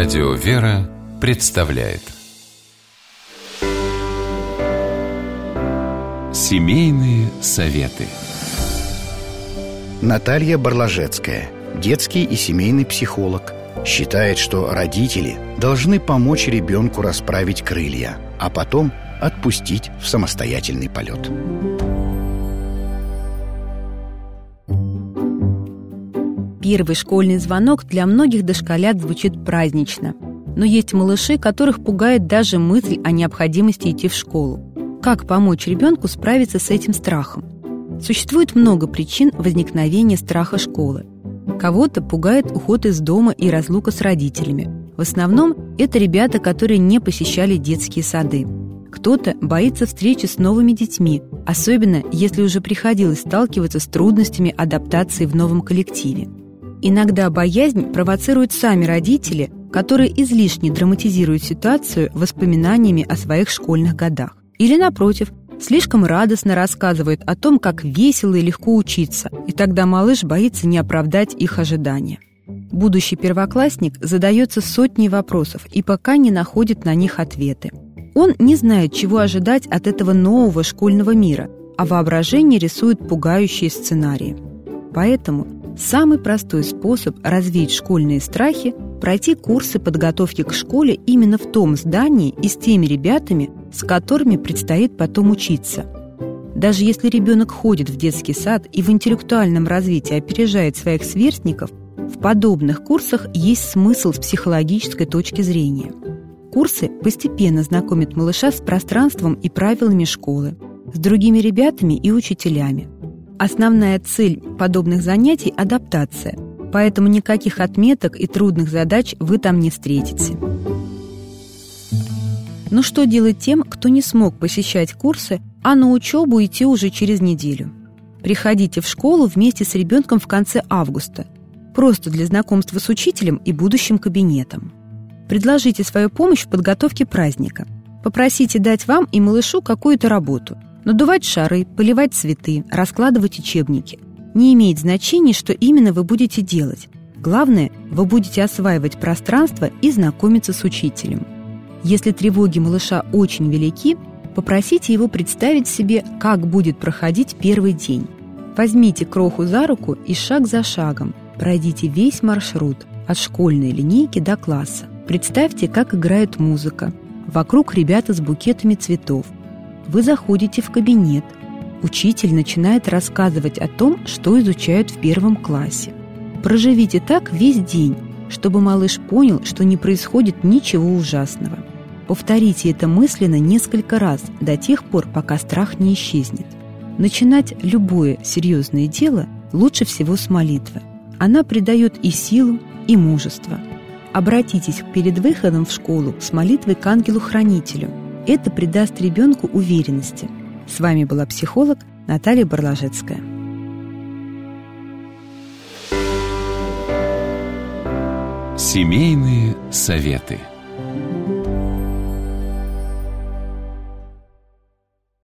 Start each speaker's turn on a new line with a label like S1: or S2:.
S1: Радио «Вера» представляет Семейные советы
S2: Наталья Барлажецкая, детский и семейный психолог, считает, что родители должны помочь ребенку расправить крылья, а потом отпустить в самостоятельный полет.
S3: Первый школьный звонок для многих дошколят звучит празднично. Но есть малыши, которых пугает даже мысль о необходимости идти в школу. Как помочь ребенку справиться с этим страхом? Существует много причин возникновения страха школы. Кого-то пугает уход из дома и разлука с родителями. В основном это ребята, которые не посещали детские сады. Кто-то боится встречи с новыми детьми, особенно если уже приходилось сталкиваться с трудностями адаптации в новом коллективе. Иногда боязнь провоцируют сами родители, которые излишне драматизируют ситуацию воспоминаниями о своих школьных годах. Или, напротив, слишком радостно рассказывают о том, как весело и легко учиться, и тогда малыш боится не оправдать их ожидания. Будущий первоклассник задается сотней вопросов и пока не находит на них ответы. Он не знает, чего ожидать от этого нового школьного мира, а воображение рисует пугающие сценарии. Поэтому Самый простой способ развеять школьные страхи – пройти курсы подготовки к школе именно в том здании и с теми ребятами, с которыми предстоит потом учиться. Даже если ребенок ходит в детский сад и в интеллектуальном развитии опережает своих сверстников, в подобных курсах есть смысл с психологической точки зрения. Курсы постепенно знакомят малыша с пространством и правилами школы, с другими ребятами и учителями – Основная цель подобных занятий – адаптация, поэтому никаких отметок и трудных задач вы там не встретите. Но что делать тем, кто не смог посещать курсы, а на учебу идти уже через неделю? Приходите в школу вместе с ребенком в конце августа, просто для знакомства с учителем и будущим кабинетом. Предложите свою помощь в подготовке праздника. Попросите дать вам и малышу какую-то работу – Надувать шары, поливать цветы, раскладывать учебники. Не имеет значения, что именно вы будете делать. Главное, вы будете осваивать пространство и знакомиться с учителем. Если тревоги малыша очень велики, попросите его представить себе, как будет проходить первый день. Возьмите кроху за руку и шаг за шагом пройдите весь маршрут от школьной линейки до класса. Представьте, как играет музыка. Вокруг ребята с букетами цветов. Вы заходите в кабинет. Учитель начинает рассказывать о том, что изучают в первом классе. Проживите так весь день, чтобы малыш понял, что не происходит ничего ужасного. Повторите это мысленно несколько раз до тех пор, пока страх не исчезнет. Начинать любое серьезное дело лучше всего с молитвы. Она придает и силу, и мужество. Обратитесь перед выходом в школу с молитвой к ангелу-хранителю – это придаст ребенку уверенности. С вами была психолог Наталья Барлажецкая.
S1: Семейные советы.